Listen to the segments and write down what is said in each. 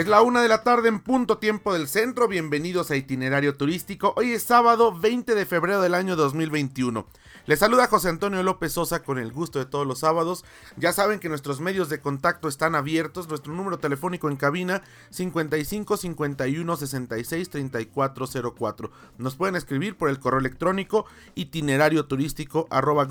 Es la una de la tarde en punto tiempo del centro. Bienvenidos a Itinerario Turístico. Hoy es sábado 20 de febrero del año 2021. Les saluda José Antonio López Sosa con el gusto de todos los sábados. Ya saben que nuestros medios de contacto están abiertos. Nuestro número telefónico en cabina 55 51 66 3404. Nos pueden escribir por el correo electrónico itinerario turístico arroba.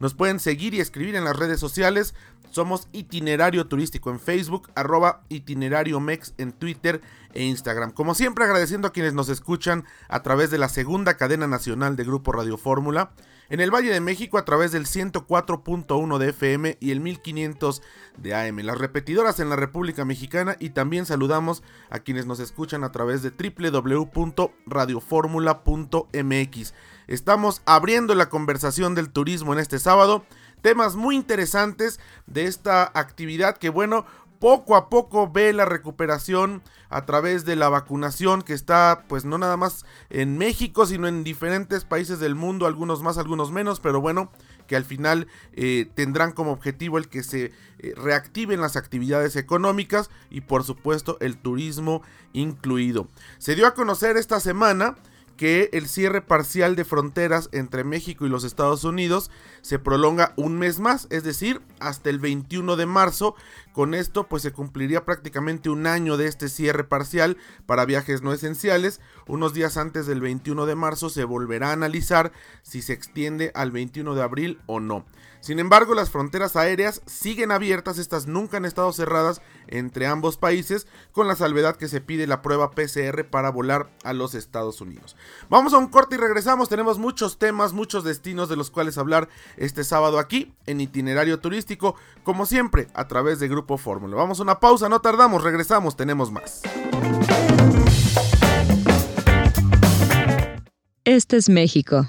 Nos pueden seguir y escribir en las redes sociales. Somos itinerario turístico en Facebook, arroba itinerario mex en Twitter e Instagram. Como siempre agradeciendo a quienes nos escuchan a través de la segunda cadena nacional de Grupo Radio Fórmula, en el Valle de México a través del 104.1 de FM y el 1500 de AM, las repetidoras en la República Mexicana y también saludamos a quienes nos escuchan a través de www.radioformula.mx. Estamos abriendo la conversación del turismo en este sábado temas muy interesantes de esta actividad que bueno, poco a poco ve la recuperación a través de la vacunación que está pues no nada más en México sino en diferentes países del mundo, algunos más, algunos menos, pero bueno, que al final eh, tendrán como objetivo el que se eh, reactiven las actividades económicas y por supuesto el turismo incluido. Se dio a conocer esta semana que el cierre parcial de fronteras entre México y los Estados Unidos se prolonga un mes más, es decir, hasta el 21 de marzo. Con esto pues se cumpliría prácticamente un año de este cierre parcial para viajes no esenciales. Unos días antes del 21 de marzo se volverá a analizar si se extiende al 21 de abril o no. Sin embargo, las fronteras aéreas siguen abiertas, estas nunca han estado cerradas entre ambos países, con la salvedad que se pide la prueba PCR para volar a los Estados Unidos. Vamos a un corte y regresamos, tenemos muchos temas, muchos destinos de los cuales hablar este sábado aquí en itinerario turístico, como siempre, a través de Grupo Fórmula. Vamos a una pausa, no tardamos, regresamos, tenemos más. Este es México.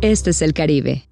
Este es el Caribe.